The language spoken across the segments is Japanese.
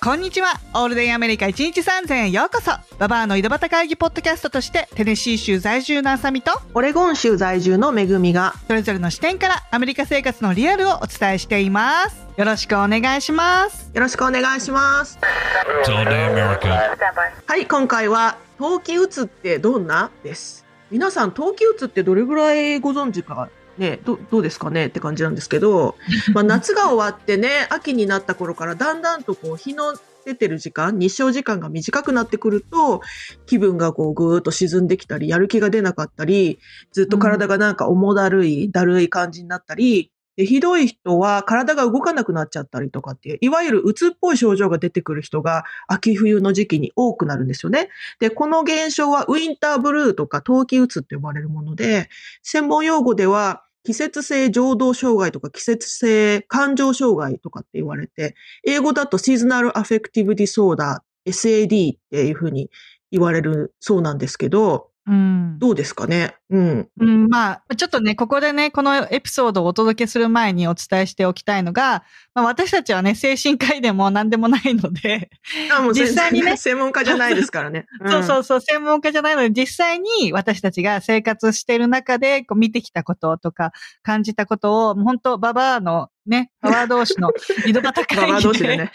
こんにちは。オールデンアメリカ1日3000へようこそ。ババアの井戸端会議ポッドキャストとして、テネシー州在住のあさみと、オレゴン州在住のめぐみが、それぞれの視点からアメリカ生活のリアルをお伝えしています。よろしくお願いします。よろしくお願いします。はい、今回は、冬季うつってどんな？です。皆さん、冬季うつってどれぐらいご存知か、ね、どどうですかね？って感じなんですけど、まあ、夏が終わってね、秋になった頃からだんだんとこう、日の出てる時間、日照時間が短くなってくると、気分がこう、ぐーっと沈んできたり、やる気が出なかったり、ずっと体がなんか重だるい、だるい感じになったり、で、ひどい人は体が動かなくなっちゃったりとかっていう、いわゆるうつっぽい症状が出てくる人が秋冬の時期に多くなるんですよね。で、この現象はウィンターブルーとか冬季うつって呼ばれるもので、専門用語では季節性情動障害とか季節性感情障害とかって言われて、英語だとシーズナルアフェクティブディソーダー、SAD っていうふうに言われるそうなんですけど、うん。どうですかね？うん。うん、まあ、ちょっとね、ここでね、このエピソードをお届けする前にお伝えしておきたいのが、まあ、私たちはね、精神科医でも何でもないので、あもう実際にね専門家じゃないですからね。そうそうそう、専門家じゃないので、実際に私たちが生活している中で、こう見てきたこととか、感じたことを、もう本当ババアのね、ババア同士の井戸端会議で同士でね。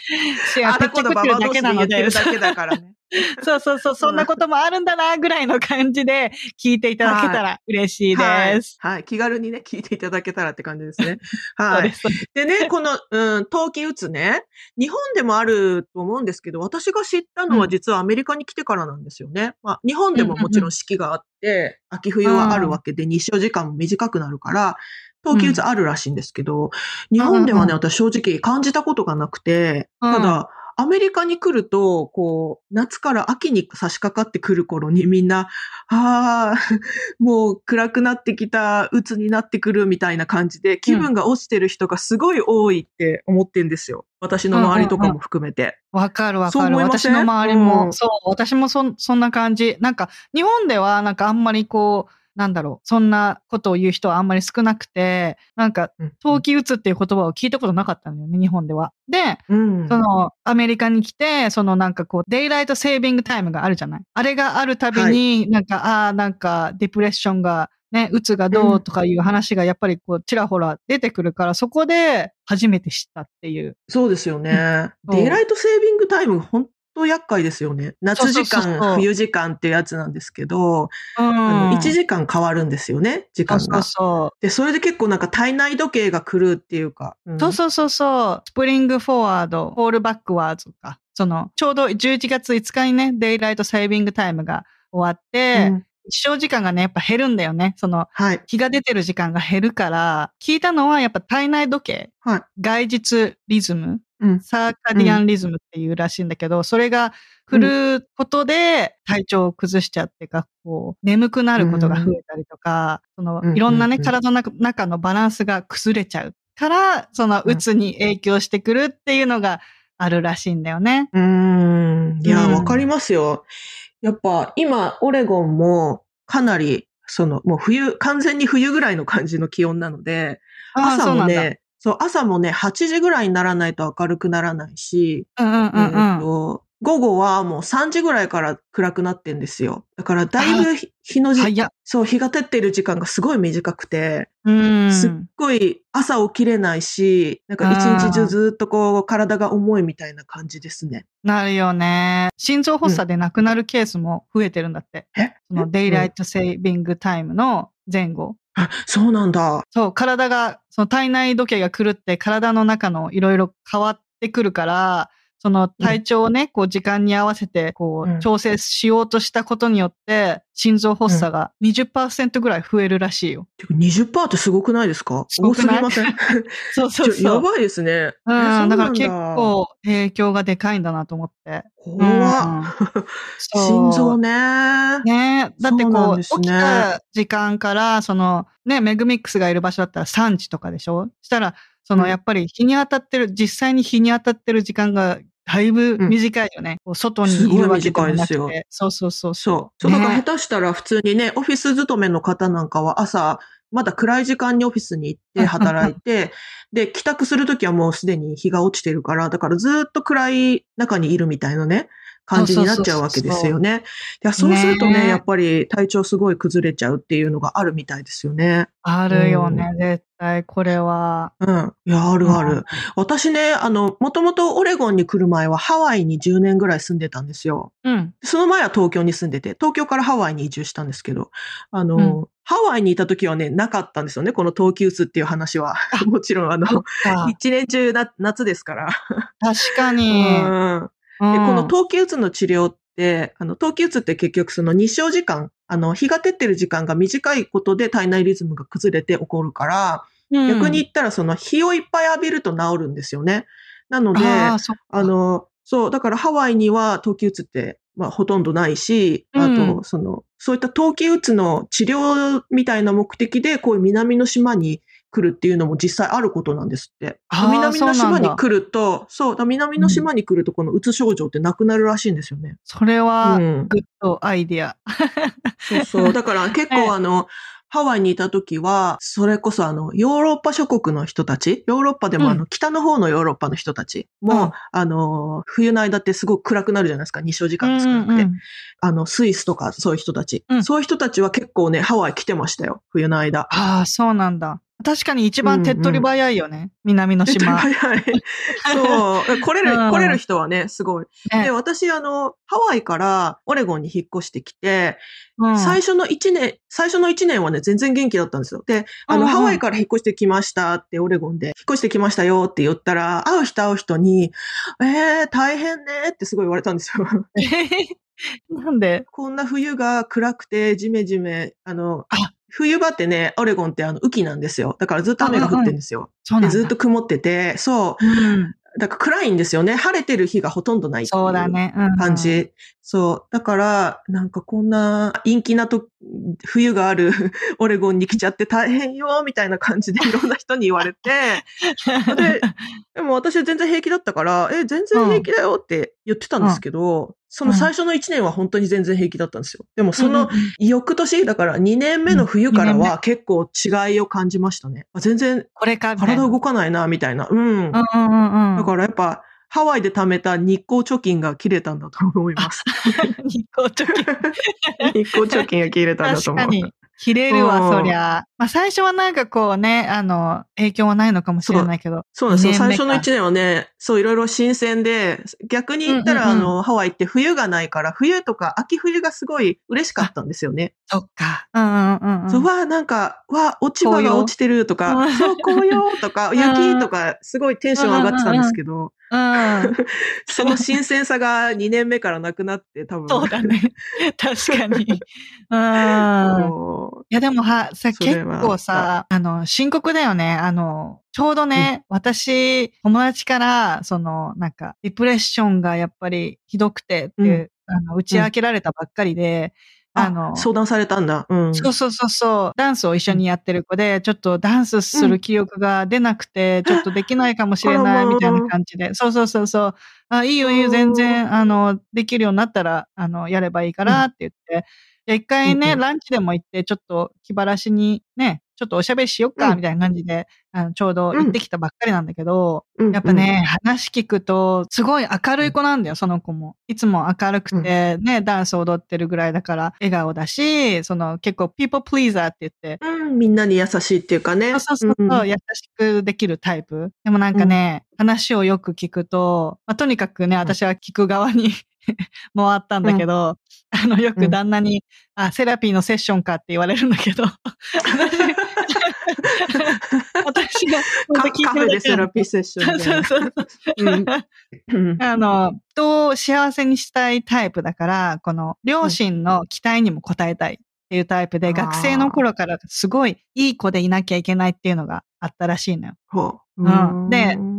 シェア、あたこだババア同士で言ってるだけだからね。そうそうそう、そんなこともあるんだな、ぐらいの感じで聞いていただけたら嬉しいです。はい。はい。気軽にね、聞いていただけたらって感じですね。はい。でね、この、うん、冬季うつね、日本でもあると思うんですけど、私が知ったのは実はアメリカに来てからなんですよね。まあ、日本でももちろん四季があって、秋冬はあるわけで、日照時間も短くなるから、冬季うつあるらしいんですけど、日本ではね、うん私正直感じたことがなくて、ただ、アメリカに来ると、こう、夏から秋に差し掛かってくる頃にみんな、ああ、もう暗くなってきた、鬱になってくるみたいな感じで、気分が落ちてる人がすごい多いって思ってんですよ。私の周りとかも含めて。わかるわそうかる。思いません？私の周りも、うん。そう、私もそ、そんな感じ。なんか、日本では、なんかあんまりこう、なんだろう、そんなことを言う人はあんまり少なくて、なんか、冬季うつっていう言葉を聞いたことなかったんだよね、日本では。で、うん。その、アメリカに来て、そのなんかこう、デイライトセービングタイムがあるじゃない？あれがあるたびに、なんか、ああ、なんか、ディプレッションが、ね、うつがどうとかいう話がやっぱりこう、ちらほら出てくるから、そこで初めて知ったっていう。そうですよね。デイライdaylight saving time、本当厄介ですよね。夏時間、冬時間っていうやつなんですけど、うん。あの1時間変わるんですよね、時間が。そうそうそう。で、それで結構なんか体内時計が狂うっていうか。うんそうそうそうそう。 spring forward、フォールバックワードか。その、ちょうど11月5日にね、 daylight saving time が終わって、うん日照時間がね、やっぱ減るんだよね。その、はい。日が出てる時間が減るから、聞いたのはやっぱ体内時計、はい。概日リズム、うん。 circadian rhythm っていうらしいんだけど、それが振ることで体調を崩しちゃってか、こう、眠くなることが増えたりとか、そのうん、いろんなね、うんうん体の中中のバランスが崩れちゃうから、その、うんうつに影響してくるっていうのがあるらしいんだよね。うーん。いや、うんわかりますよ。やっぱ今、オレゴンもかなり、その、もう冬、完全に冬ぐらいの感じの気温なので、朝も。ね、そう、朝もね、8時ぐらいにならないと明るくならないし、うんうんうんえっうん。と午後はもう3時ぐらいから暗くなってんですよ。だからだいぶ日日の時、早っ。そう、日が照ってる時間がすごい短くて、うん。すっごい朝起きれないし、なんか一日中ずっとこう体が重いみたいな感じですね。なるよね。心臓発作で亡くなるケースも増えてるんだって。え？そのデイライトセービングタイムの前後。あ、そうなんだ。そう、体が、その体内時計が狂って体の中のいろいろ変わってくるから、その体調をね、こう時間に合わせて、こうん。う調整しようとしたことによって、心臓発作が20%ぐらい増えるらしいよ。てか20%ってすごくないですか？多すごくない？すぎません？そうそうそう。ばいですね。うん、だ。から結構影響がでかいんだなと思って。怖っ。そう。心臓ね。ね。だってこう、ね。起きた時間から、その、ね、メグミックスがいる場所だったら3時とかでしょ？したら、その、うん。やっぱり日に当たってる、実際に日に当たってる時間がだいぶ短いよね。こう外にいるわけでもなくすごい短いて。そうそうそうそう。そう、だからね下手したら普通にね、オフィス勤めの方なんかは朝、まだ暗い時間にオフィスに行って働いて、で、帰宅するときはもうすでに日が落ちてるから、だからずっと暗い中にいるみたいなね、感じになっちゃうわけですよね。そうするとね、ねやっぱり体調すごい崩れちゃうっていうのがあるみたいですよね。あるよね、絶対、これは。うん。いや、あるある。私ね、あの、もともとオレゴンに来る前はハワイに10年ぐらい住んでたんですよ。うん。その前は東京に住んでて、東京からハワイに移住したんですけど、あの、うんハワイにいた時はね、なかったんですよね、この冬季うつっていう話は。もちろん、あの、あ一年中な夏ですから。確かうに。んうん。で、この冬季うつの治療って、あの、冬季うつって結局その日照時間、あの、日が照ってる時間が短いことで体内リズムが崩れて起こるから、うん。逆に言ったらその日をいっぱい浴びると治るんですよね。なので、あの、そう、だからハワイには冬季うつって、まあ、ほとんどないし、あうん。と、その、そういった冬季うつの治療みたいな目的で、こういう南の島に来るっていうのも実際あることなんですって。南の島に来ると、そう、だから南の島に来るとこのうつ症状ってなくなるらしいんですよね。それは、うんグッドアイディア。そうそう。だから結構あの、ハワイにいた時は、それこそあの、ヨーロッパ諸国の人たち、ヨーロッパでもあの、北の方のヨーロッパの人たちも、うんあの、冬の間ってすごく暗くなるじゃないですか、日照時間が少なくて。うんうんあの、スイスとかそういう人たち、うんそういう人たちは結構ね、ハワイ来てましたよ、冬の間。ああ、そうなんだ。確かに一番手っ取り早いよね。南の島。はいはい。そう。来れる、うん来れる人はね、すごい。ねで、私、あの、ハワイからオレゴンに引っ越してきて、うん最初の1年、最初の1年はね、全然元気だったんですよ。で、あの、うんうんハワイから引っ越してきましたって、オレゴンで、引っ越してきましたよって言ったら、会う人会う人に、えー、大変ねってすごい言われたんですよ。なんで？こんな冬が暗くて、ジメジメ、あのあ、冬場ってね、オレゴンってあの、雨季なんですよ。だからずっと雨が降ってるんですよ。で、そうなんだ。ずっと曇ってて、そう。うん。だから暗いんですよね。晴れてる日がほとんどないっていそうだね。うん感じ。そう。だから、なんかこんな陰気なと、冬がある オレゴンに来ちゃって大変よ、みたいな感じで いろんな人に言われて、で、でも私は全然平気だったから、え、全然平気だよって言ってたんですけど、その最初の1年は本当に全然平気だったんですよ。でもその翌年、だから2年目の冬からは結構違いを感じましたね。あ全然体動かないな、みたいな。うん。うんうんうんうん。だからやっぱ、ハワイで貯めた日光貯金が切れたんだと思います。日光貯金。日光貯金が切れたんだと思う。確かに。切れるわ、うんそりゃ。まあ最初はなんかこうね、あの、影響はないのかもしれないけど。そうなんですよ。最初の1年はね、そういろいろ新鮮で、逆に言ったら、あの、ハワイって冬がないから、冬とか秋冬がすごい嬉しかったんですよね。そっか。うんうんうんうん。そう、わあ、なんか、わあ、落ち葉が落ちてるとかそう、紅葉とか、ん雪とか、すごいテンション上がってたんですけど、うん。その新鮮さが2年目からなくなって、多分。そうだね。確かに。うん。そいやでもは、さ、結は構さ、あの、深刻だよね。あの、ちょうどね、私、友達から、その、なんか、ディプレッションがやっぱりひどくてって、うん。あの、打ち明けられたばっかりで、うあの、相談されたんだ。うん。そうそうそうそう、ダンスを一緒にやってる子で、ちょっとダンスする気力が出なくて、ちょっとできないかもしれないみたいな感じで、そうそうそうそう、あ、いいよいいよ、全然、あの、できるようになったら、あの、やればいいからって言って、で一回ね、うんうん。ランチでも行って、ちょっと気晴らしにね、ちょっとおしゃべりしよっか、うん。みたいな感じで、あのちょうど行ってきたばっかりなんだけど、うんやっぱね、話聞くと、すごい明るい子なんだよ、その子も。いつも明るくて、ね、ダンス踊ってるぐらいだから、笑顔だし、その結構 people pleaser って言って、うん、みんなに優しいっていうかね。そうそうそう優しくできるタイプ。でもなんかね、話をよく聞くと、まあ、とにかくね、私は聞く側に 回ったんだけど、あの、よく旦那に、あ、セラピーのセッションかって言われるんだけど、私が、カカフェでセラピーセッションで。そうそうそう。うん。うん。あの、人を幸せにしたいタイプだから、この両親の期待にも応えたいっていうタイプで、うん。学生の頃からすごいいい子でいなきゃいけないっていうのがあったらしいのよ。ほううん。でうん、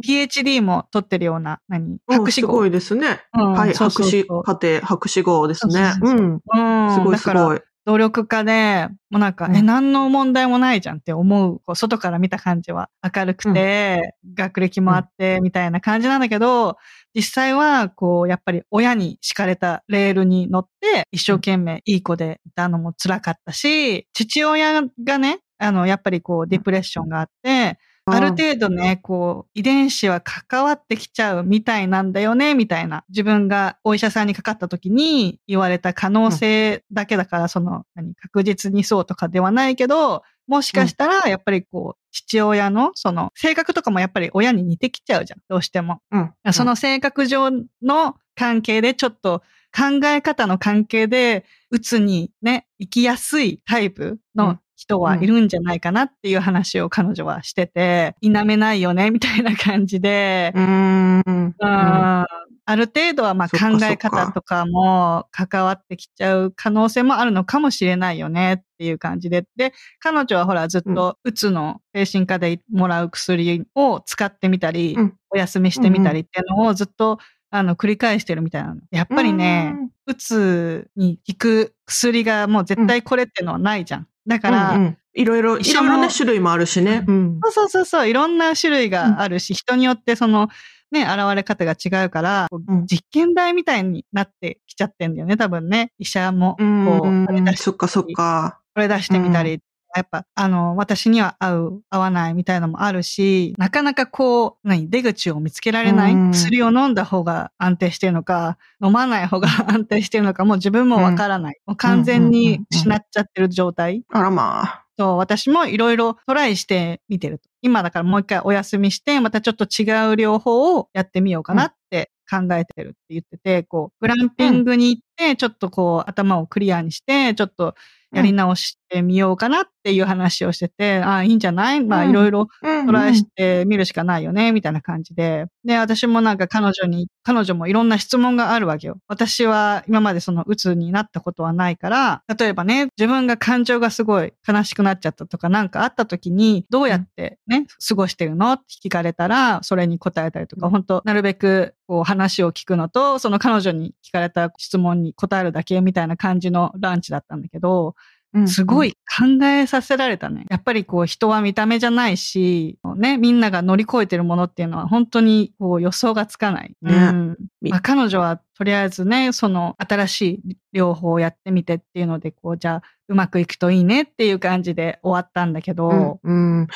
PhD も取ってるような、何？うん博士号。すごいですね。うんはい、博士そう課程、博士号ですね。そうん。うん。すごいすごい。努力家で、もうなんか、うんえ、何の問題もないじゃんって思う、こう外から見た感じは明るくて、学歴もあって、みたいな感じなんだけど、実際は、こう、やっぱり親に敷かれたレールに乗って、一生懸命いい子でいたのも辛かったし、父親がね、あの、やっぱりこう、ディプレッションがあって、ある程度ね、こう、遺伝子は関わってきちゃうみたいなんだよね、みたいな。自分がお医者さんにかかった時に言われた可能性だけだから、その、何、確実にそうとかではないけど、もしかしたら、やっぱりこう、父親の、その、性格とかもやっぱり親に似てきちゃうじゃん、どうしても。うん。その性格上の関係で、ちょっと考え方の関係で、うつにね、生きやすいタイプの人はいるんじゃないかなっていう話を彼女はしてて、否めないよね、みたいな感じで、うーん。うんあある程度はま考え方とかも関わってきちゃう可能性もあるのかもしれないよねっていう感じで。で、彼女はほらずっとうつの精神科でもらう薬を使ってみたり、うんお休みしてみたりっていうのをずっとあの繰り返してるみたいなの。やっぱりね、うつに効く薬がもう絶対これってのはないじゃん。だうん、から、うんうんいろいろ、い医者もろいろね、種類もあるしね。うん。そうそうそうそう、いろんな種類があるし、人によってその、ね、現れ方が違うから、こううん実験台みたいになってきちゃってんだよね、多分ね。医者も、こうんう、そっかそっか。これ出してみたり、やっぱ、あの、私には合う、合わないみたいなのもあるし、なかなかこう、何、出口を見つけられない、うん薬を飲んだ方が安定してるのか、飲まない方が安定してるのか、もう自分もわからない。もう完全に失っちゃってる状態。あらまあ。そう、私もいろいろトライしてみてると。今だからもう一回お休みして、またちょっと違う療法をやってみようかなって考えてるって言ってて、こう、グランピングに行って、ちょっとこう、頭をクリアにして、ちょっとやり直してみようかなっていう話をしてて、ああ、いいんじゃない？まあ、うんいろいろうんトライしてみるしかないよね、みたいな感じで。で、私もなんか彼女に、彼女もいろんな質問があるわけよ。私は今までその鬱になったことはないから、例えばね、自分が感情がすごい悲しくなっちゃったとかなんかあった時に、どうやってね、過ごしてるの？って聞かれたら、それに答えたりとか、うん。本当なるべくこう話を聞くのと、その彼女に聞かれた質問に答えるだけみたいな感じのランチだったんだけど、うんすごい考えさせられたね。やっぱりこう人は見た目じゃないし、ね、みんなが乗り越えてるものっていうのは本当にこう予想がつかない。ねうんみまあ、彼女はとりあえずね、その新しい療法をやってみてっていうので、こう、じゃあうまくいくといいねっていう感じで終わったんだけど、うん。うん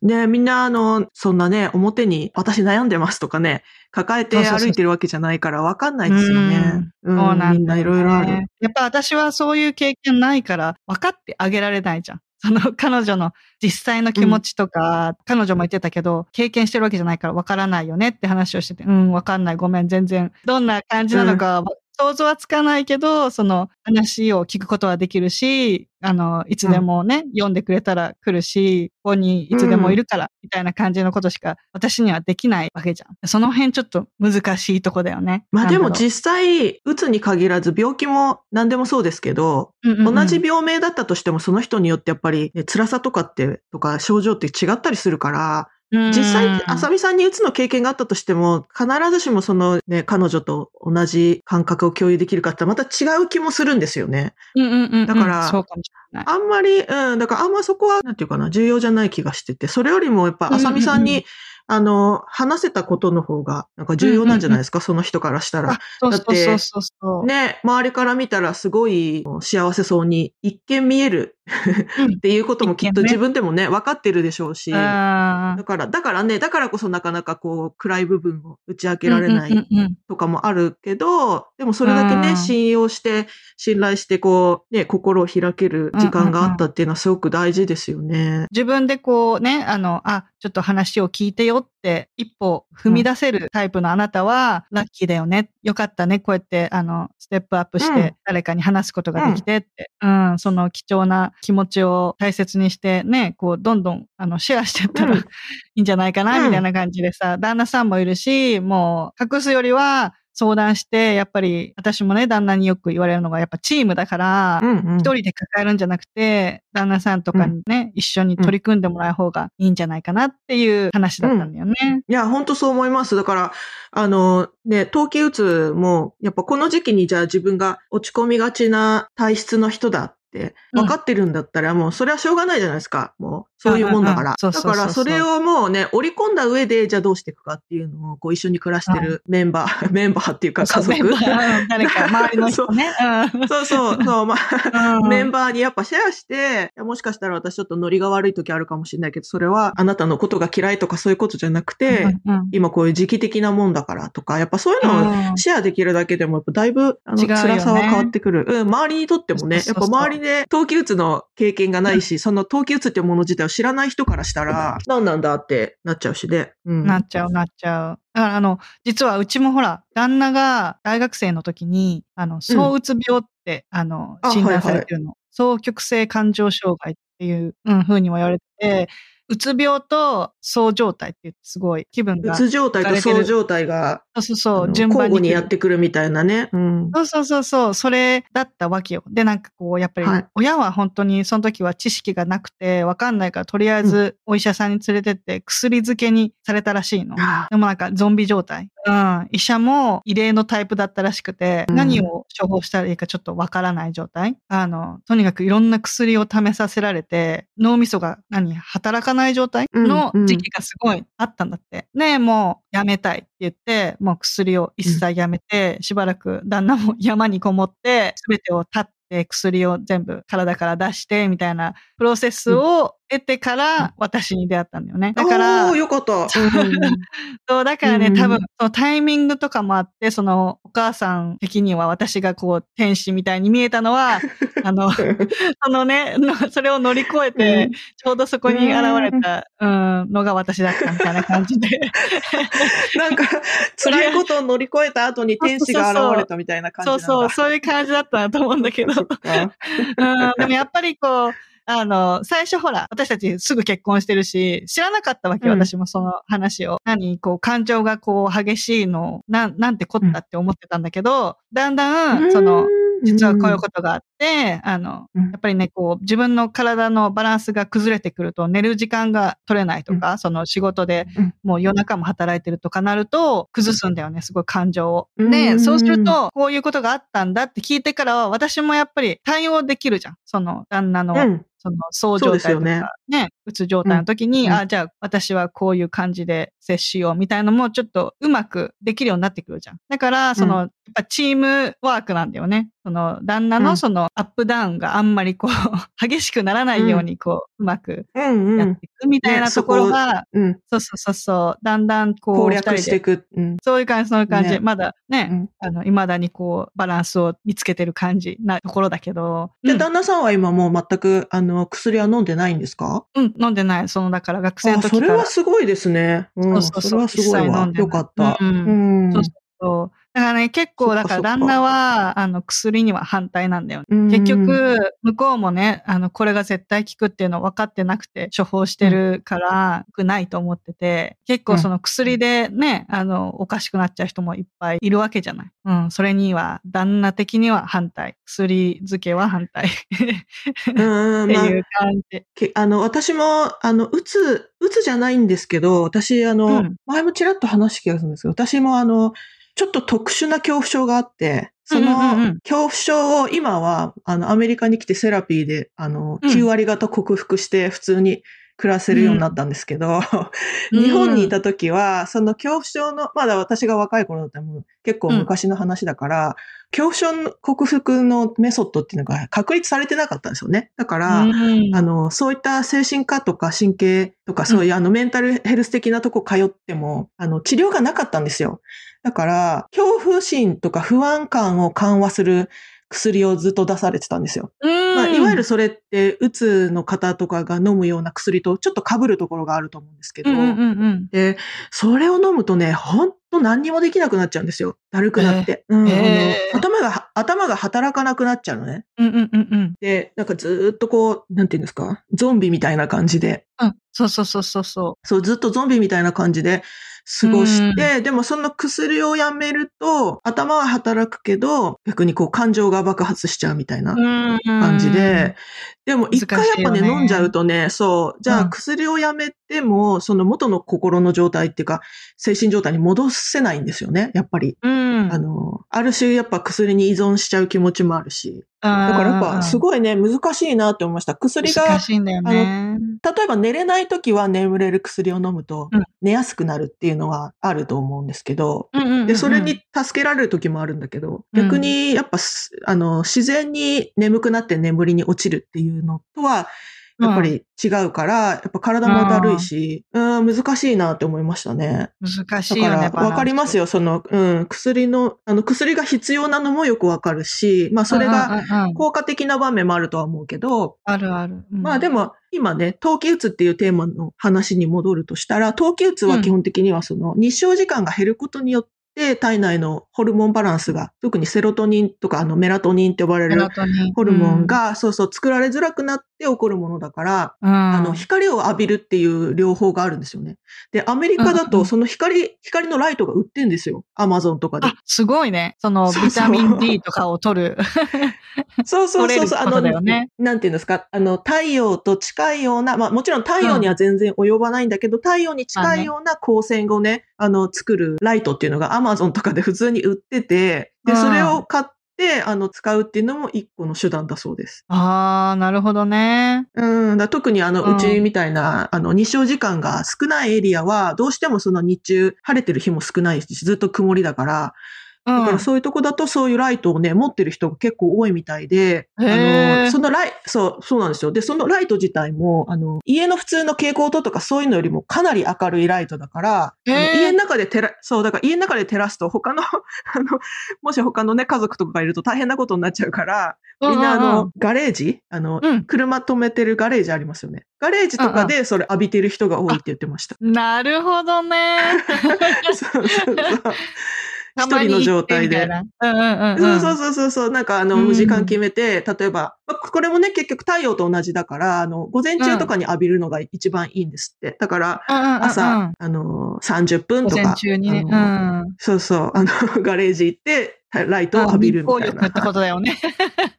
ねみんな、あの、そんなね、表に私悩んでますとかね、抱えて歩いてるわけじゃないから分かんないですよね。うんそうなんだよねみんないろいろある。やっぱ私はそういう経験ないから分かってあげられないじゃん。その 彼女の実際の気持ちとか、彼女も言ってたけど、経験してるわけじゃないから分からないよねって話をしてて、うん、分かんない、ごめん、全然。どんな感じなのか、想像はつかないけど、その話を聞くことはできるし、あの、いつでもね、読んでくれたら来るし、ここにいつでもいるから、みたいな感じのことしか私にはできないわけじゃん。その辺ちょっと難しいとこだよね。まあでも実際、うつに限らず病気も何でもそうですけど、ううんうんうん同じ病名だったとしてもその人によってやっぱり、ね、辛さとかって、とか症状って違ったりするから、実際、あさみさんにうつの経験があったとしても、必ずしもそのね、彼女と同じ感覚を共有できるかってまた違う気もするんですよね。うんうんうんうんだからそうかもしれない。あんまり、うん、だからあんまそこは、なんていうかな、重要じゃない気がしてて、それよりもやっぱ、あさみさんに、うんうんうんあの、話せたことの方が、なんか重要なんじゃないですか、その人からしたらだってそうそうそうそう。ね、周りから見たらすごい幸せそうに一見見えるうん っていうこともきっと自分でもね、分かってるでしょうし。あだから、だからね、だからこそなかなかこう、暗い部分を打ち明けられないとかもあるけど、でもそれだけね、うん信用して、信頼して、こう、ね、心を開ける時間があったっていうのはすごく大事ですよね。自分でこうね、あの、あ、ちょっと話を聞いてよって一歩踏み出せるタイプのあなたは、ラッキーだよね。よかったね。こうやって、あの、ステップアップしうん。て誰かに話すことができてって、うん、その貴重な気持ちを大切にしてね、こう、どんどん、あの、シェアしてったら、うん。いいんじゃないかな、うん。みたいな感じでさ、旦那さんもいるし、もう、隠すよりは、相談して、やっぱり、私もね、旦那によく言われるのが、やっぱチームだから、うんうん。一人で抱えるんじゃなくて、旦那さんとかにね、一緒に取り組んでもらう方がいいんじゃないかなっていう話だったんだよね。いや、本当そう思います。だから、あの、ね、冬季うつも、やっぱこの時期にじゃあ自分が落ち込みがちな体質の人だ分かってるんだったら、もうそれはしょうがないじゃないですか。もう、そういうもんだから。だから、それをもうね、織り込んだ上で、じゃあどうしていくかっていうのを、こう一緒に暮らしてるメンバー、メンバーっていうか家族。誰か、周りの人ね。そう。そう、そう、まあ、うん。メンバーにやっぱシェアして、もしかしたら私ちょっとノリが悪い時あるかもしれないけど、それはあなたのことが嫌いとかそういうことじゃなくて、今こういう時期的なもんだからとか、やっぱそういうのをうん。シェアできるだけでも、だいぶ、あの、辛さは変わってくる。うん、周りにとってもね、やっぱ周りで冬季うつの経験がないし、その冬季うつっていうもの自体を知らない人からしたら、何なんだってなっちゃうしで。うん。なっちゃう、なっちゃう。だから、あの、実はうちもほら、旦那が大学生の時に、あの、躁うつ病って、あの、あ診断されてるの。双極性感情障害っていう、うん、風にも言われてて、うつ病と躁状態ってすごい気分うが、つ状態とそう状態が、そうそうそう、順番に交互にやってくるみたいなね。うん。そうそうそうそう、それだったわけよ。で、なんかこう、やっぱりはい、親は本当にその時は知識がなくて、わかんないから、とりあえずお医者さんに連れてって、薬漬けにされたらしいの。あでもなんかゾンビ状態。うん。医者も異例のタイプだったらしくて、うん何を処方したらいいかちょっとわからない状態。あの、とにかくいろんな薬を試させられて、脳みそが何働かない状態の時期がすごいあったんだって。ねもうやめたいって言って、もう薬を一切やめて、しばらく旦那も山にこもって、すべてを立って薬を全部体から出して、みたいなプロセスを得てから私に出会ったんだよね。だからよかった。そう、だからね、うん多分、そのタイミングとかもあって、その、お母さん的には私がこう、天使みたいに見えたのは、あの、そのね、の それを乗り越えて、うんちょうどそこに現れた、うん、のが私だったみたいな感じで。なんか、辛いことを乗り越えた後に天使が現れたみたいな感じ。そうそう、そういう感じだったなと思うんだけど。うん、でもやっぱりこう、あの、最初ほら、私たちすぐ結婚してるし、知らなかったわけよ、うん私もその話を。何、こう、感情がこう、激しいのを、なん、なんてこったって思ってたんだけど、だんだん、その、実はこういうことがあって、あの、うんやっぱりね、こう、自分の体のバランスが崩れてくると、寝る時間が取れないとか、その仕事でうんもう夜中も働いてるとかなると、崩すんだよね、すごい感情を。うんで、そうすると、こういうことがあったんだって聞いてからは、私もやっぱり対応できるじゃん。その、旦那の、うん。その、そう状態とかそうですよね。ね、うつ状態の時に、うん。あ、じゃあ私はこういう感じで接しようみたいなのもちょっとうまくできるようになってくるじゃん。だから、その、っぱチームワークなんだよね。その、旦那うんのそのアップダウンがあんまりこう、激しくならないようにこう、うまく。やっていくみたいなところが、うん。そうそうそうそう、だんだんこう、攻略していく。うん。そういう感じ、そういう感じ。ねまだね、うんあの、未だにこう、バランスを見つけてる感じなところだけど。で、うん旦那さんは今もう全く、あの、薬は飲んでないんですか？うん、飲んでない。その、だから学生のあ、時から。それはすごいですね。うん。そうそうそうそれはすごいわよかった。うんうん。そうそう。だからね、結構、だから旦那は、あの、薬には反対なんだよね。うん結局、向こうもね、あの、これが絶対効くっていうの分かってなくて処方してるから、良くないと思ってて、結構その薬でね、あの、おかしくなっちゃう人もいっぱいいるわけじゃない。うん、それには、旦那的には反対。薬漬けは反対。うん ってまあいう感じ。けあの、私も、あの、うつ、うつじゃないんですけど、私、あの、うん前もちらっと話した気がするんですけど、私もあの、ちょっと特殊な恐怖症があって、そうんうんうんうのん。恐怖症を今は、あの、アメリカに来てセラピーで、あの、うん。9割方克服して普通に暮らせるようになったんですけど、うん。日本にいた時は、その恐怖症の、まだ私が若い頃だったらもう結構昔の話だから、恐怖症の克服のメソッドっていうのが確立されてなかったんですよね。だから、うんあの、そういった精神科とか神経とかそういうあのメンタルヘルス的なとこ通っても、あの、治療がなかったんですよ。だから、恐怖心とか不安感を緩和する薬をずっと出されてたんですよ。まあ、いわゆるそれって、うつの方とかが飲むような薬とちょっと被るところがあると思うんですけど、うんうんうんうん。で、それを飲むとね、ほんと何にもできなくなっちゃうんですよ。だるくなって。うんえーあの頭が、頭が働かなくなっちゃうのね。うんうんうんうん。で、なんかずーっとこう、なんていうんですか、ゾンビみたいな感じで、うん。そうそうそうそうそそう、ずっとゾンビみたいな感じで過ごして、でもその薬をやめると、頭は働くけど、逆にこう感情が爆発しちゃうみたいな感感じで、でも一回やっぱね、ね飲んじゃうとね、そう、じゃうんあ薬をやめても、その元の心の状態っていうか、精神状態に戻せないんですよね、やっぱり。うん。あの、ある種やっぱ薬に依存しちゃう気持ちもあるし。だだからやっぱすいごいね、難しいなって思いました。薬が、難しいんだよね。例えば寝れない時は眠れる薬を飲むとうん寝やすくなるっていうのはあると思うんですけど、で、それに助けられる時もあるんだけど、うん逆にやっぱす、あの、自然に眠くなって眠りに落ちるっていうのとは、やっぱり違うから、やっぱ体もだるいし、うん、難しいなって思いましたね。難しだかいよね。ら、わかりますよ。よ。その、うん、薬の、あの、薬が必要なのもよくわかるし、まあ、それが効果的な場面もあるとは思うけど、あるある。うんまあでも、今ね、冬季うつっていうテーマの話に戻るとしたら、冬季うつは基本的にはその日照時間が減ることによって、体内のホルモンバランスが、特にセロトニンとかあのメラトニンって呼ばれメるホルモン、が、そうそう作られづらくなって起こるものだから、うんあの、光を浴びるっていう療法があるんですよね。で、アメリカだうんうんとその光、光のライトが売ってんですよ。アマゾンとかであ。、すごいね。その、ビタミン D とかを取る。そうそうそうそう。あ取れることの、なんていうんですか？あの、太陽と近いような、まあもちろん太陽には全然及ばないんだけど、太陽に近いような光線をね、あの、作るライトっていうのが Amazon とかで普通に売ってて、で、うんそれを買って、あの、使うっていうのも一個の手段だそうです。ああ、なるほどね。うん、だ特にあの、うんうちみたいな、あの、日照時間が少ないエリアは、どうしてもその日中、晴れてる日も少ないし、ずっと曇りだから、うん。だからそういうとこだとそういうライトをね、持ってる人が結構多いみたいで、あの、そのライ、そう、そうなんですよ。で、そのライト自体も、あの、家の普通の蛍光灯とかそういうのよりもかなり明るいライトだから、家の中で照ら、そう、だから家の中で照らすと他の、あの、もし他のね、家族とかがいると大変なことになっちゃうから、みんなあの、ガレージあの、うん車止めてるガレージありますよね。ガレージとかでそれ浴びてる人が多いって言ってました。なるほどね。そうそうそう。一人の状態で。そうそうそうそう。なんかあの、うん時間決めて、例えば、まあこれもね、結局太陽と同じだから、あの、午前中とかに浴びるのが一番いいんですって。だから、朝、あの、30分午前とか。中にね。そうそう。あの、ガレージ行って、ライトを浴びるみたい日光浴ってこな。とだよね。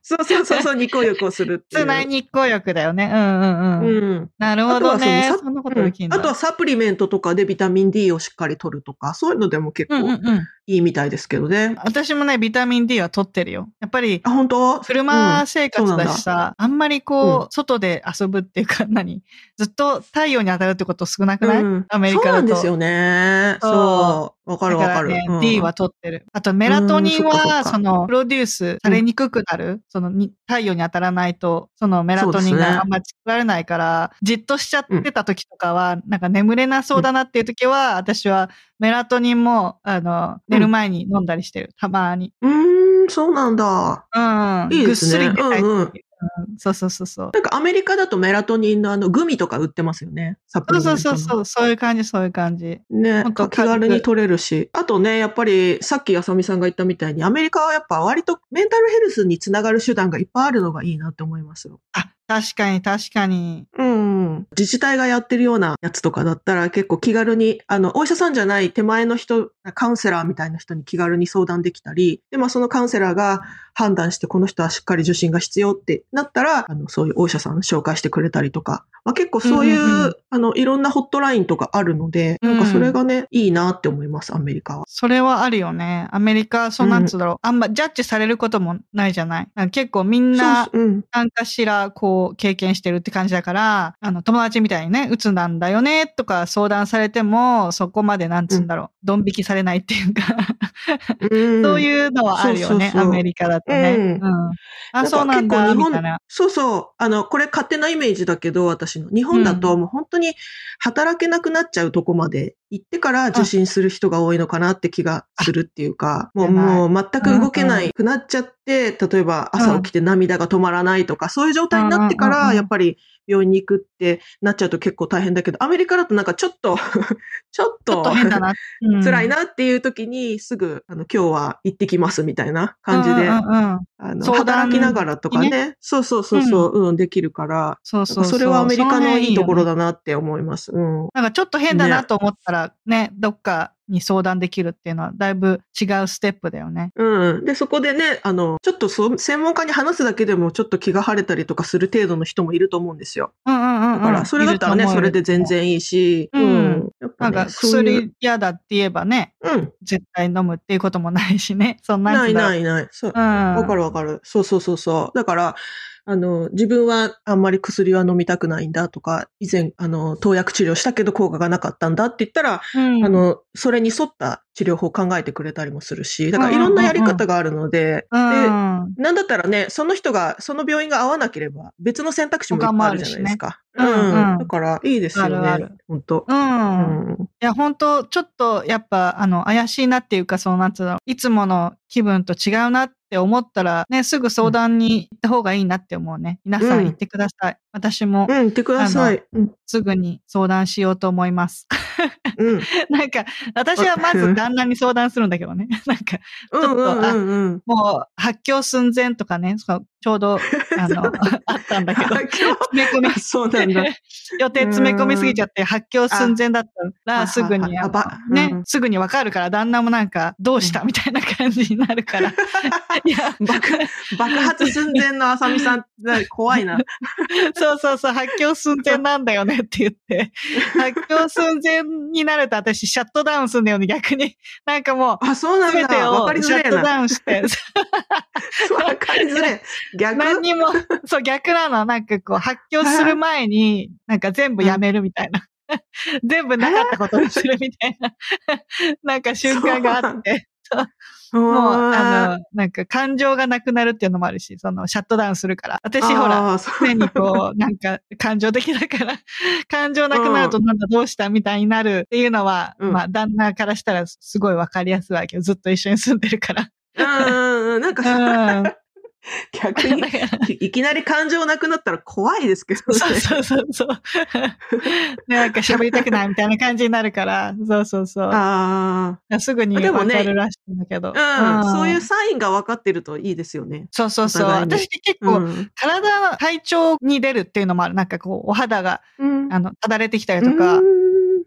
そうそうそうそう、日光浴をするっていう。室内日光浴だよね。うんうんうん。うん。なるほどねあとは。あとはサプリメントとかでビタミン D をしっかり取るとか、そういうのでも結構うんうんうん。いいみたいですけどね。私もね、ビタミン D は取ってるよ。やっぱり、あ、本当？車生活だしさ、あんまりこう、うん外で遊ぶっていうか何？ずっと太陽に当たるってこと少なくない、うんアメリカだと。そうなんですよね。そう。わかるわかる。D は取ってる。あと、メラトニンは、うんその、プロデュースされにくくなる。そのに、太陽に当たらないと、そのメラトニンがあんまり作られないから、じっとしちゃってた時とかは、なんか眠れなそうだなっていう時は、私はメラトニンも、あの、寝る前に飲んだりしてる。たまに。うーん、そうなんだ。うん。いいですねぐっすり寝たい時うんうんうんそうそうそうそう。なんかアメリカだとメラトニンのあのグミとか売ってますよね。サプそうリメントの。そうそうそう、そういう感じ、そういう感じ。ねほんと気軽に取れるし。あとね、やっぱりさっきあさみさんが言ったみたいに、アメリカはやっぱ割とメンタルヘルスにつながる手段がいっぱいあるのがいいなって思いますよ。あ、確かに確かに。うん。自治体がやってるようなやつとかだったら結構気軽に、あの、お医者さんじゃない手前の人、カウンセラーみたいな人に気軽に相談できたり、で、まあそのカウンセラーが判断してこの人はしっかり受診が必要ってなったら、あの、そういうお医者さん紹介してくれたりとか、まあ結構そういう、うんうんうんあの、いろんなホットラインとかあるので、なんかそれがね、いいなって思います、アメリカは。それはあるよね。アメリカ、そうなんつうだろう。あんまジャッジされることもないじゃない？結構みんな。何かしら、こう、経験してるって感じだから、あの、友達みたいにね、鬱なんだよね、とか相談されても、そこまで、なんつうんだろう、ドン引きされないっていうか、うんそういうのはあるよね、そうそうそうアメリカだとね。ううんん。あ、かそうなんだ、みたいな。そうそう。あの、これ勝手なイメージだけど、私の。日本だともう本当に働けなくなっちゃうとこまで行ってから受診する人が多いのかなって気がするっていうか、もう、もう全く動けないくなっちゃって、例えば朝起きて涙が止まらないとか、そういう状態になってから、うんうんうん。うんやっぱり病院に行くってなっちゃうと結構大変だけど、アメリカだとなんかちょっと、ちょっとと変だな。うん。辛いなっていう時にすぐ、あの、今日は行ってきますみたいな感じで、うんうんうん。うんあの、働きながらとかね。そうそうそうそう、うん、できるから、そうそうそれはアメリカのいいところだ。だなって思います。うん。なんかちょっと変だなと思ったからね、どっかに相談できるっていうのはだいぶ違うステップだよね。うん。で、そこでね、あの、ちょっとそう、専門家に話すだけでもちょっと気が晴れたりとかする程度の人もいると思うんですよ。うんうんうん、うん。だから、それだったらね、それで全。然いいし、うんやっぱね、なんか薬嫌だって言えばね、うん。絶対飲むっていうこともないしね。そんなないい。ないない。そう。うん。わかるわかる。そうそうそうそう。だから、あの、自分はあんまり薬は飲みたくないんだとか、以前、あの、投薬治療したけど効果がなかったんだって言ったら、うん。あの、それに沿った治療法を考えてくれたりもするし、だからいろんなやり方があるので、うん、で、なんだったらね、その人が、その病院が合わなければ、別の選択肢もいっぱいあるじゃないですか。ねうんうんだから、いいですよね。本当うん。うん。いや、本当ちょっと、やっぱ、あの、怪しいなっていうか、その、なんつうの、いつもの気分と違うなって思ったら、ね、すぐ相談に行った方がいいなって思うね。皆さうんん行ってください。私もうん、言ってください。うん。すぐに相談しようと思います。うん。なんか、私はまず旦那に相談するんだけどね。なんか、うんちょっとうんうんうん。もう、発狂寸前とかね、ちょうど、あの、あったんだけど、詰め込みあ、そうなんだ。予定詰め込みすぎちゃって発狂寸前だったら、あすぐに、ね、うんすぐにわかるから、旦那もなんか、どうした？みたいな感じになるから。いや、爆爆発寸前のあさみさん、怖いな。そうそうそう、発狂寸前なんだよねって言って、発狂寸前になると私、シャットダウンするんだよね、逆に。なんかもう、あ、そうなんだ。わかをシャット。ダウンして、わかりづれえ。逆？何にも、そう逆なの。なんかこう、発狂する前に、なんか全部やめるみたいな。全部なかったことにするみたいな、なんか瞬間があって。もう、あの、なんか感情がなくなるっていうのもあるし、その、シャットダウンするから。私ほら、ら、常にこう、なんか感情的だから、感情なくなるとなんだどうしたみたいになるっていうのは、うんまあ、旦那からしたらすごいわかりやすいわけど、ずっと一緒に住んでるから。うんうんうん。なんうか、ん。逆に、いきなり感情なくなったら怖いですけどね。そうそうそうそう。なんか喋りたくないみたいな感じになるから、そうそうそう。あすぐにでもねわかるらしいんだけど。あ。うん。そういううサインが分かってるといいですよね。そうそうそう。私結構、うん。体、体調に出るっていうのもある。なんかこう、お肌が、うんあの、ただれてきたりとか、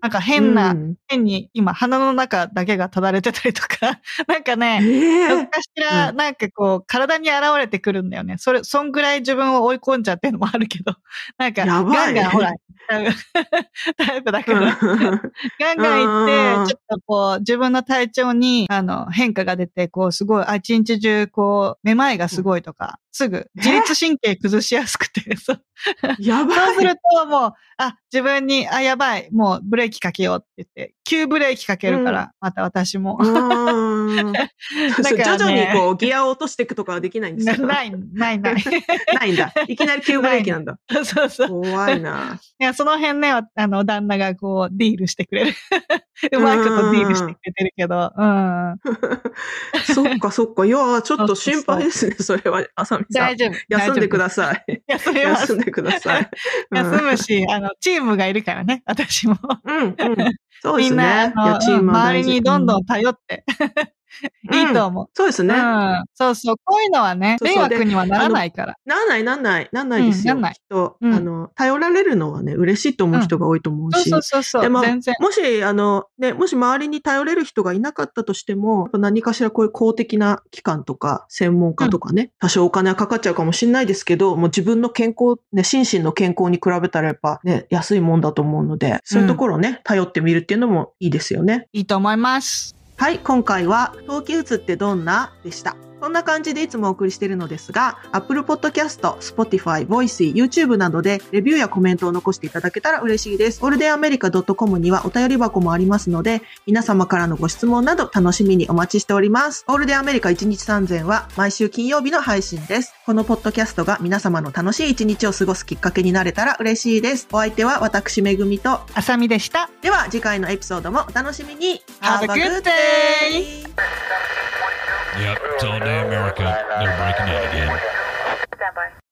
なんか変な、うん。変に今鼻の中だけがただれてたりとか、なんかね、ええどっかしら、うなんかこう、体に現れてくるんだよね。それ、そんぐらい自分を追い込んじゃってるのもあるけど、なんか、ガンガンほら、タイプだから、ガンガン行って、ちょっとこう、自分の体調に、あの、変化が出て、こう、すごい、あ、一日中、こう、めまいがすごいとか、すぐ、自律神経崩しやすくて、そう。やばい。そうすると、もう、あ、自分に、あ、やばい、もう、ブレーキかけようって言って、急ブレーキかけるから、うんまた私も。うんから徐ね々にこうギアを落としていくとかはできないんですか？なない、ない、ない。ないんだ。いきなり急ブレーキなんだ。そうそう。怖いな。いや、その辺ね、あの、旦那がこう、ディールしてくれる。うまいことディールしてくれてるけど、うん。そっかそっか。いやー、ちょっと心配ですね、それは。大丈夫。休んでくさださい。い。休みます休ん。でください。うん休むし、あの、チームがいるからね、私も。うん、うん。そうですみんな、周りにどんどうん頼って、いいと思う。そうですね。うん。そうそう。こういうのはね、迷そうそうで惑にはならないから。なんない、なんない、なんないですよ。うんなんないきっと、うんあの、頼られるのはね、嬉しいと思う人が多いと思うし。そうそうそうそう。でも、全然。もし、あの、ね、もし周りに頼れる人がいなかったとしても、何かしらこういう公的な機関とか、専門家とかね、多少お金はかかっちゃうかもしれないですけど、もう自分の健康、ね、心身の健康に比べたらやっぱね、安いもんだと思うので、そういうところをね、頼ってみるっていうのもいいですよね。いいと思います。はい、今回は、冬季うつってどんな？でした。こんな感じでいつもお送りしているのですが、Apple Podcast、Spotify、Voicy、YouTube などでレビューやコメントを残していただけたら嬉しいです。ゴールデンアメリカ .com にはお便り箱もありますので、皆様からのご質問など楽しみにお待ちしております。ゴールデンアメリカ1日3000は毎週金曜日の配信です。このポッドキャストが皆様の楽しい一日を過ごすきっかけになれたら嬉しいです。お相手は私めぐみと、あさみでした。では次回のエピソードもお楽しみに。Have a good day! Yep, America. They're breaking out again.